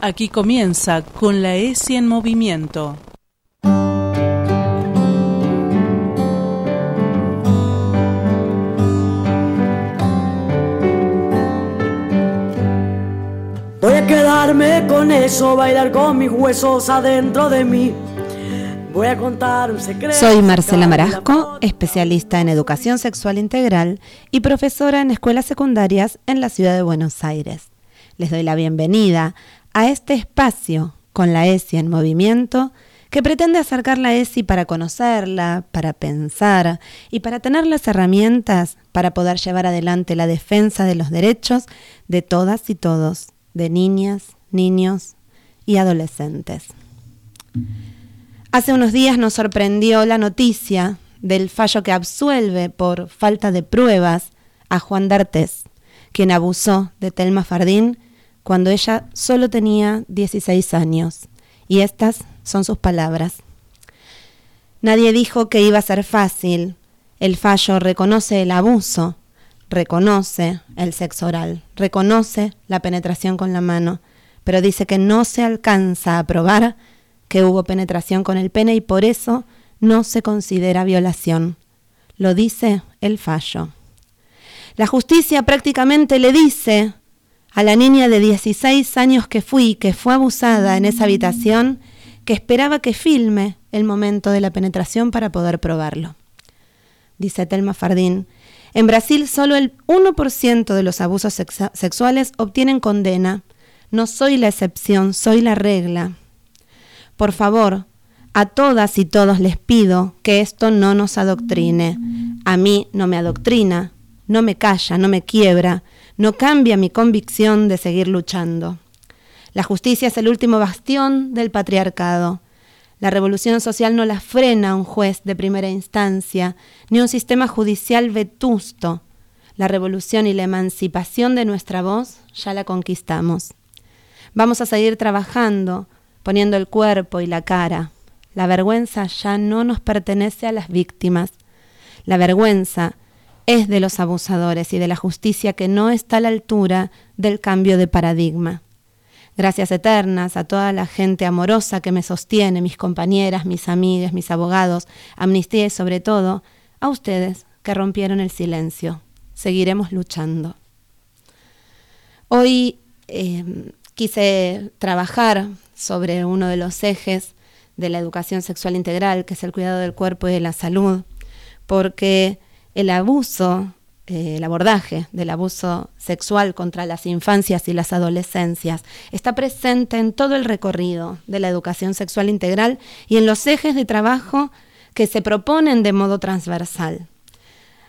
Aquí comienza con la ESI en movimiento. Voy a quedarme con eso, bailar con mis huesos adentro de mí. Voy a contar un secreto. Soy Marcela Marasco, especialista en educación sexual integral y profesora en escuelas secundarias en la ciudad de Buenos Aires. Les doy la bienvenida a este espacio con la ESI en movimiento que pretende acercar la ESI para conocerla, para pensar y para tener las herramientas para poder llevar adelante la defensa de los derechos de todas y todos, de niñas, niños y adolescentes. Hace unos días nos sorprendió la noticia del fallo que absuelve por falta de pruebas a Juan D'Artes, quien abusó de Telma Fardín cuando ella solo tenía 16 años. Y estas son sus palabras. Nadie dijo que iba a ser fácil. El fallo reconoce el abuso, reconoce el sexo oral, reconoce la penetración con la mano, pero dice que no se alcanza a probar que hubo penetración con el pene y por eso no se considera violación. Lo dice el fallo. La justicia prácticamente le dice a la niña de 16 años que fui, que fue abusada en esa habitación, que esperaba que filme el momento de la penetración para poder probarlo. Dice Telma Fardín, en Brasil solo el 1% de los abusos sexuales obtienen condena. No soy la excepción, soy la regla. Por favor, a todas y todos les pido que esto no nos adoctrine. A mí no me adoctrina, no me calla, no me quiebra, no cambia mi convicción de seguir luchando. La justicia es el último bastión del patriarcado. La revolución social no la frena un juez de primera instancia, ni un sistema judicial vetusto. La revolución y la emancipación de nuestra voz ya la conquistamos. Vamos a seguir trabajando, poniendo el cuerpo y la cara. La vergüenza ya no nos pertenece a las víctimas. La vergüenza es de los abusadores y de la justicia que no está a la altura del cambio de paradigma. Gracias eternas a toda la gente amorosa que me sostiene, mis compañeras, mis amigas, mis abogados, amnistía y sobre todo a ustedes que rompieron el silencio. Seguiremos luchando. Hoy eh, quise trabajar sobre uno de los ejes de la educación sexual integral, que es el cuidado del cuerpo y de la salud, porque el abuso, eh, el abordaje del abuso sexual contra las infancias y las adolescencias está presente en todo el recorrido de la educación sexual integral y en los ejes de trabajo que se proponen de modo transversal.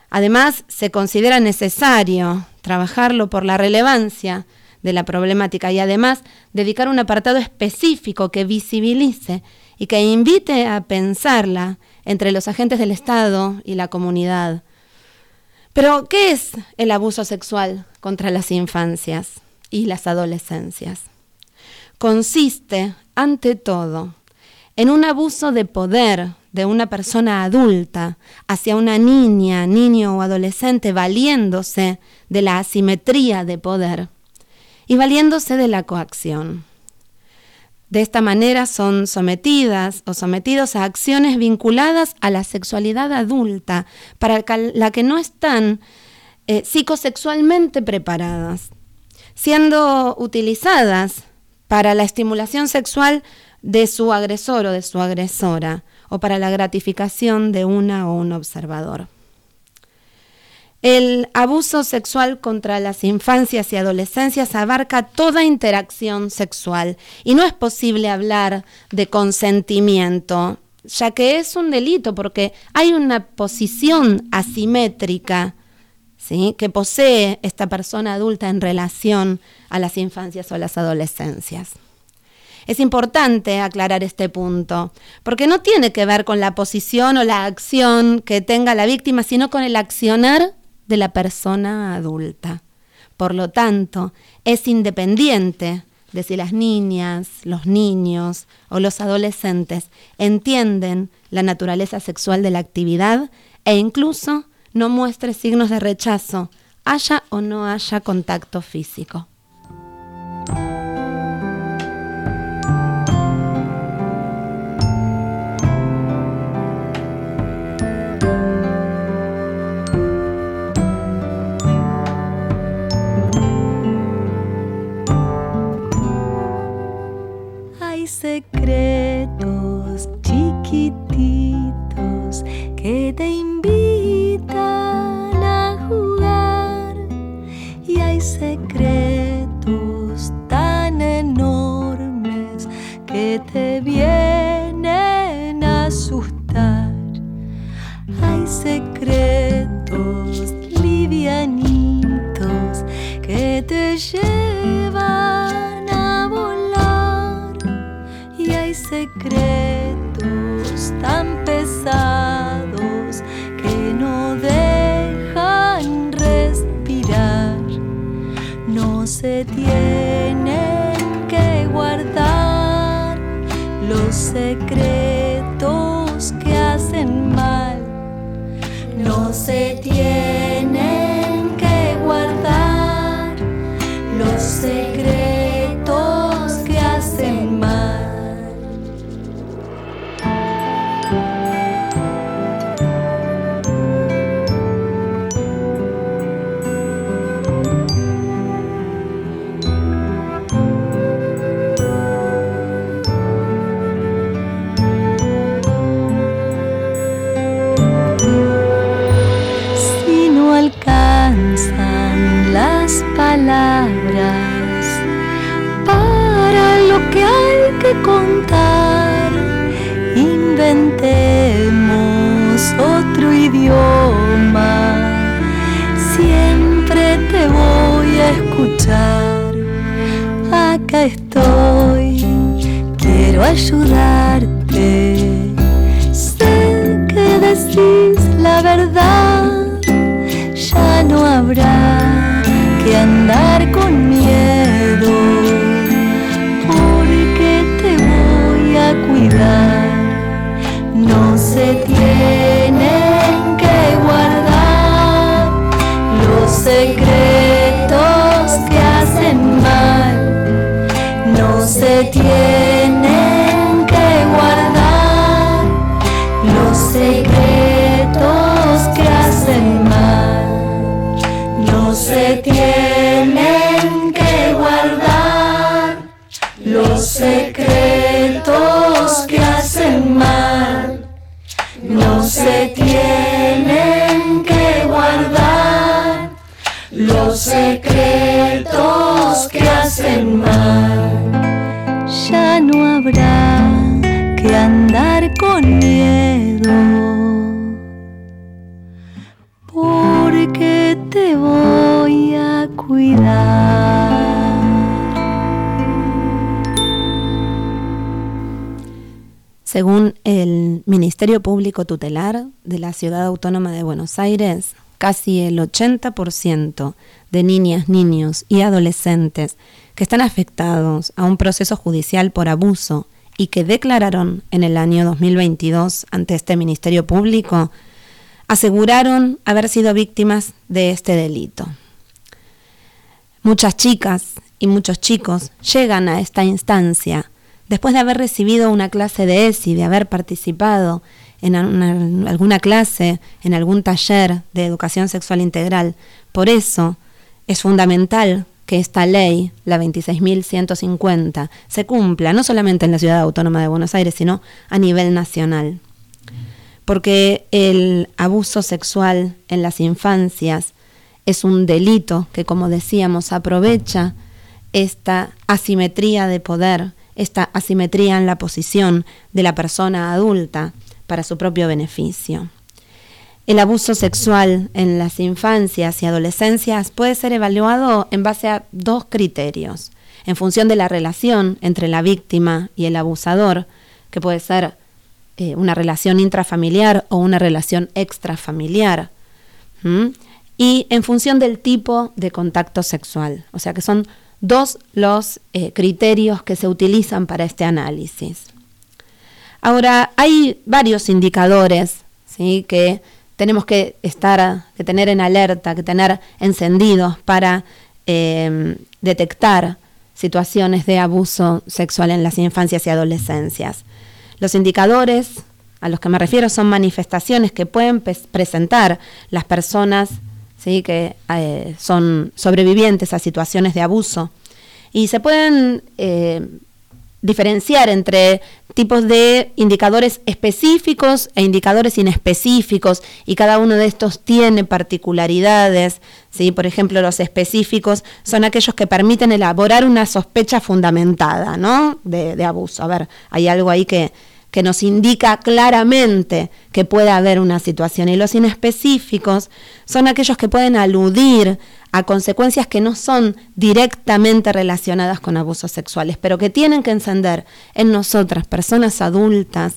Además, se considera necesario trabajarlo por la relevancia de la problemática y además dedicar un apartado específico que visibilice y que invite a pensarla entre los agentes del Estado y la comunidad, pero, ¿qué es el abuso sexual contra las infancias y las adolescencias? Consiste, ante todo, en un abuso de poder de una persona adulta hacia una niña, niño o adolescente valiéndose de la asimetría de poder y valiéndose de la coacción. De esta manera son sometidas o sometidos a acciones vinculadas a la sexualidad adulta, para la que no están eh, psicosexualmente preparadas, siendo utilizadas para la estimulación sexual de su agresor o de su agresora, o para la gratificación de una o un observador. El abuso sexual contra las infancias y adolescencias abarca toda interacción sexual y no es posible hablar de consentimiento, ya que es un delito porque hay una posición asimétrica ¿sí? que posee esta persona adulta en relación a las infancias o las adolescencias. Es importante aclarar este punto, porque no tiene que ver con la posición o la acción que tenga la víctima, sino con el accionar de la persona adulta. Por lo tanto, es independiente de si las niñas, los niños o los adolescentes entienden la naturaleza sexual de la actividad e incluso no muestre signos de rechazo, haya o no haya contacto físico. Secretos chiquititos que te invitan a jugar. Y hay secretos tan enormes que te vienen se tienen que guardar los secretos que hacen mal. No se tienen Acá estoy, quiero ayudarte. Sé que decís la verdad, ya no habrá que andar los secretos que hacen mal. No se tienen que guardar los secretos que hacen mal. Ya no Según el Ministerio Público Tutelar de la Ciudad Autónoma de Buenos Aires, casi el 80% de niñas, niños y adolescentes que están afectados a un proceso judicial por abuso y que declararon en el año 2022 ante este Ministerio Público, aseguraron haber sido víctimas de este delito. Muchas chicas y muchos chicos llegan a esta instancia después de haber recibido una clase de ESI, de haber participado en una- alguna clase, en algún taller de educación sexual integral. Por eso es fundamental que esta ley, la 26.150, se cumpla no solamente en la Ciudad Autónoma de Buenos Aires, sino a nivel nacional. Porque el abuso sexual en las infancias es un delito que, como decíamos, aprovecha esta asimetría de poder, esta asimetría en la posición de la persona adulta para su propio beneficio. El abuso sexual en las infancias y adolescencias puede ser evaluado en base a dos criterios, en función de la relación entre la víctima y el abusador, que puede ser eh, una relación intrafamiliar o una relación extrafamiliar, y en función del tipo de contacto sexual. O sea que son dos los eh, criterios que se utilizan para este análisis. Ahora, hay varios indicadores ¿sí? que tenemos que estar, que tener en alerta, que tener encendidos para eh, detectar situaciones de abuso sexual en las infancias y adolescencias. Los indicadores a los que me refiero son manifestaciones que pueden presentar las personas ¿sí? que eh, son sobrevivientes a situaciones de abuso y se pueden eh, diferenciar entre tipos de indicadores específicos e indicadores inespecíficos y cada uno de estos tiene particularidades. ¿sí? Por ejemplo, los específicos son aquellos que permiten elaborar una sospecha fundamentada ¿no? de, de abuso. A ver, hay algo ahí que, que nos indica claramente que puede haber una situación. Y los inespecíficos son aquellos que pueden aludir a consecuencias que no son directamente relacionadas con abusos sexuales, pero que tienen que encender en nosotras, personas adultas,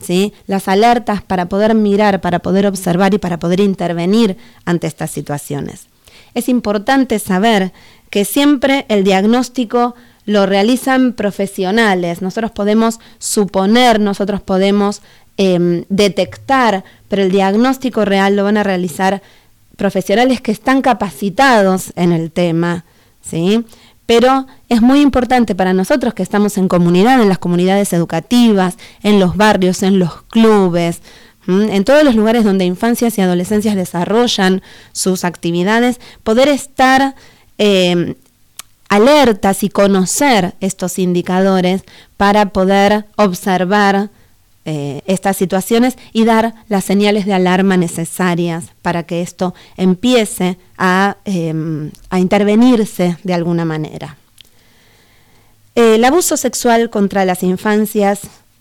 ¿sí? las alertas para poder mirar, para poder observar y para poder intervenir ante estas situaciones. Es importante saber que siempre el diagnóstico lo realizan profesionales. Nosotros podemos suponer, nosotros podemos em, detectar, pero el diagnóstico real lo van a realizar profesionales que están capacitados en el tema, ¿sí? Pero es muy importante para nosotros que estamos en comunidad, en las comunidades educativas, en los barrios, en los clubes, en todos los lugares donde infancias y adolescencias desarrollan sus actividades, poder estar em, alertas y conocer estos indicadores para poder observar eh, estas situaciones y dar las señales de alarma necesarias para que esto empiece a, em, a intervenirse de alguna manera. El abuso sexual contra las infancias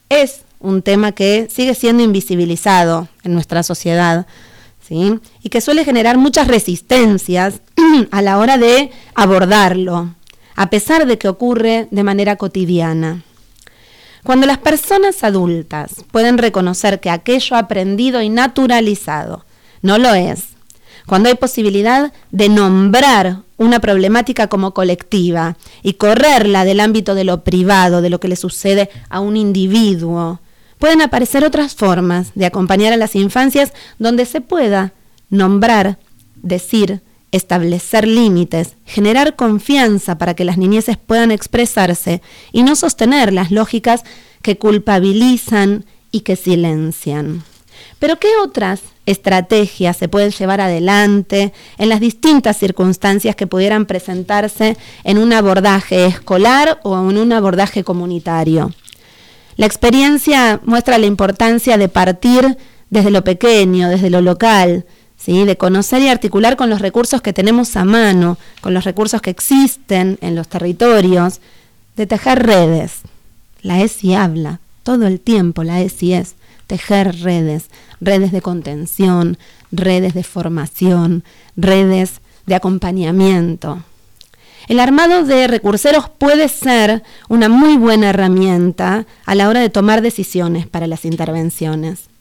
es un tema que sigue siendo invisibilizado en nuestra sociedad. ¿Sí? y que suele generar muchas resistencias a la hora de abordarlo a pesar de que ocurre de manera cotidiana. Cuando las personas adultas pueden reconocer que aquello aprendido y naturalizado no lo es, cuando hay posibilidad de nombrar una problemática como colectiva y correrla del ámbito de lo privado, de lo que le sucede a un individuo, pueden aparecer otras formas de acompañar a las infancias donde se pueda nombrar, decir, establecer límites, generar confianza para que las niñeces puedan expresarse y no sostener las lógicas que culpabilizan y que silencian. Pero ¿qué otras estrategias se pueden llevar adelante en las distintas circunstancias que pudieran presentarse en un abordaje escolar o en un abordaje comunitario? La experiencia muestra la importancia de partir desde lo pequeño, desde lo local, de conocer y articular con los recursos que tenemos a mano, con los recursos que existen en los territorios, de tejer redes. La ESI habla todo el tiempo, la ESI es tejer redes, redes de contención, redes de formación, redes de acompañamiento. El armado de recurseros puede ser una muy buena herramienta a la hora de tomar decisiones para las intervenciones.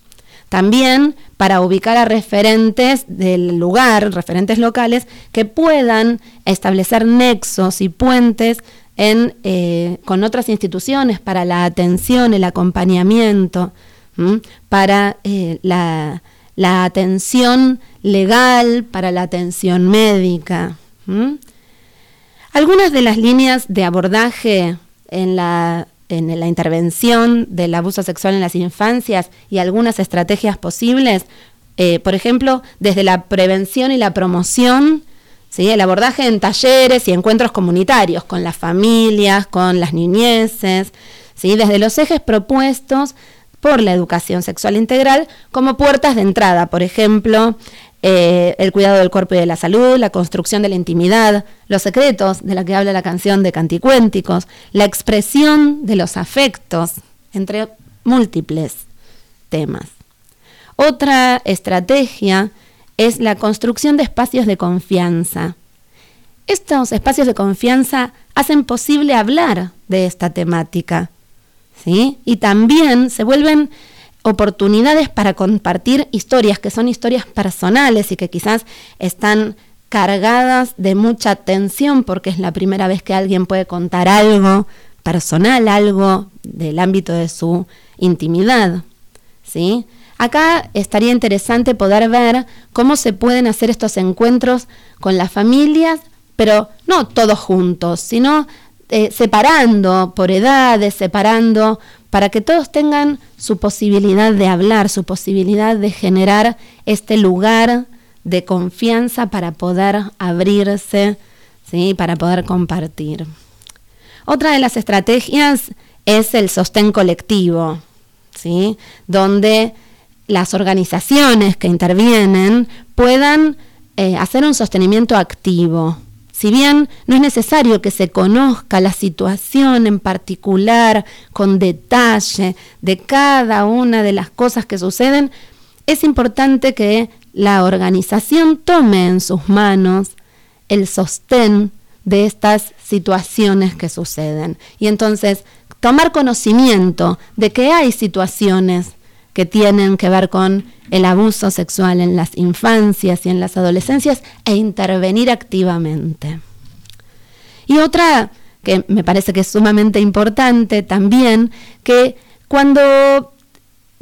También para ubicar a referentes del lugar, referentes locales, que puedan establecer nexos y puentes eh, con otras instituciones para la atención, el acompañamiento, para eh, la, atención legal, para la atención médica. Algunas de las líneas de abordaje en la en la intervención del abuso sexual en las infancias y algunas estrategias posibles, eh, por ejemplo, desde la prevención y la promoción, ¿sí? el abordaje en talleres y encuentros comunitarios con las familias, con las niñeces, ¿sí? desde los ejes propuestos por la educación sexual integral como puertas de entrada, por ejemplo, eh, el cuidado del cuerpo y de la salud, la construcción de la intimidad, los secretos de la que habla la canción de Canticuénticos, la expresión de los afectos, entre múltiples temas. Otra estrategia es la construcción de espacios de confianza. Estos espacios de confianza hacen posible hablar de esta temática, ¿sí? Y también se vuelven oportunidades para compartir historias que son historias personales y que quizás están cargadas de mucha tensión porque es la primera vez que alguien puede contar algo personal, algo del ámbito de su intimidad. ¿sí? Acá estaría interesante poder ver cómo se pueden hacer estos encuentros con las familias, pero no todos juntos, sino eh, separando por edades, separando para que todos tengan su posibilidad de hablar, su posibilidad de generar este lugar de confianza para poder abrirse, ¿sí? para poder compartir. Otra de las estrategias es el sostén colectivo, ¿sí? donde las organizaciones que intervienen puedan eh, hacer un sostenimiento activo. Si bien no es necesario que se conozca la situación en particular, con detalle, de cada una de las cosas que suceden, es importante que la organización tome en sus manos el sostén de estas situaciones que suceden. Y entonces tomar conocimiento de que hay situaciones que tienen que ver con el abuso sexual en las infancias y en las adolescencias e intervenir activamente. Y otra que me parece que es sumamente importante también, que cuando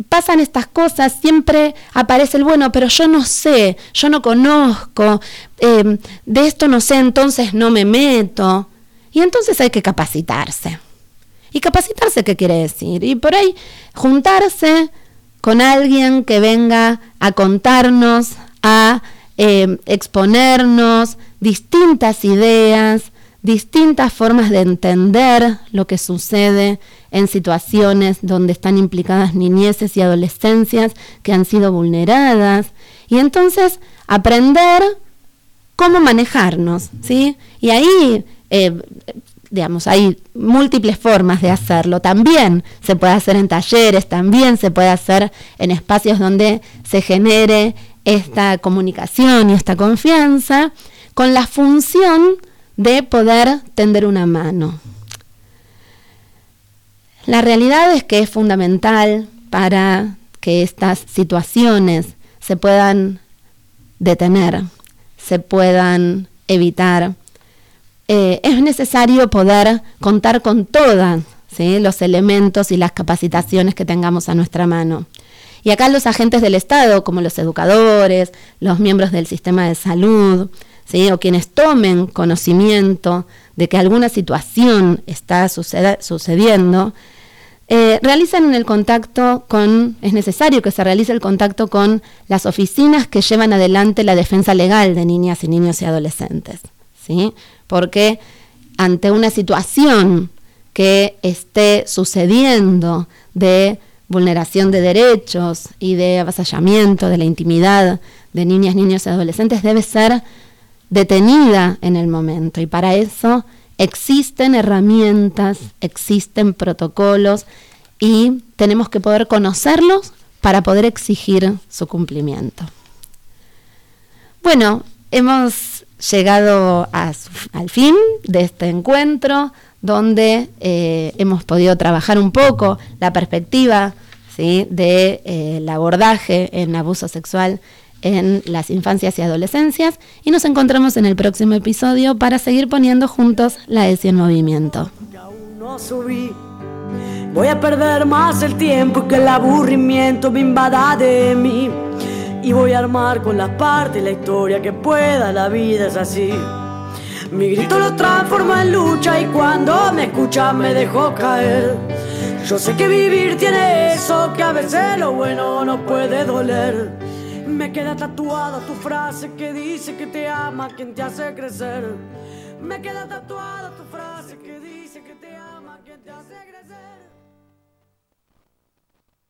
pasan estas cosas, siempre aparece el bueno, pero yo no sé, yo no conozco, em, de esto no sé, entonces no me meto. Y entonces hay que capacitarse. ¿Y capacitarse qué quiere decir? Y por ahí juntarse con alguien que venga a contarnos, a em, exponernos distintas ideas, distintas formas de entender lo que sucede en situaciones donde están implicadas niñeces y adolescencias que han sido vulneradas. Y entonces aprender cómo manejarnos, ¿sí? Y ahí, eh, digamos, hay múltiples formas de hacerlo. También se puede hacer en talleres, también se puede hacer en espacios donde se genere esta comunicación y esta confianza con la función de poder tender una mano. La realidad es que es fundamental para que estas situaciones se puedan detener, se puedan evitar. Eh, es necesario poder contar con todos los elementos y las capacitaciones que tengamos a nuestra mano. Y acá los agentes del Estado, como los educadores, los miembros del sistema de salud, o quienes tomen conocimiento de que alguna situación está sucediendo, eh, realizan el contacto con, es necesario que se realice el contacto con las oficinas que llevan adelante la defensa legal de niñas y niños y adolescentes, ¿sí? Porque ante una situación que esté sucediendo de vulneración de derechos y de avasallamiento de la intimidad de niñas, niños y adolescentes debe ser detenida en el momento y para eso existen herramientas, existen protocolos y tenemos que poder conocerlos para poder exigir su cumplimiento. Bueno, hemos llegado al fin de este encuentro donde eh, hemos podido trabajar un poco la perspectiva del de, eh, abordaje en abuso sexual en las infancias y adolescencias y nos encontramos en el próximo episodio para seguir poniendo juntos la ESI en movimiento. Voy a perder más el tiempo que el aburrimiento me invada de mí. Y voy a armar con las partes la historia que pueda, la vida es así. Mi grito lo transforma en lucha y cuando me escucha me dejo caer. Yo sé que vivir tiene eso, que a veces lo bueno no puede doler. Me queda tatuada tu frase que dice que te ama quien te hace crecer. Me queda tatuada tu frase que dice que te ama quien te hace crecer.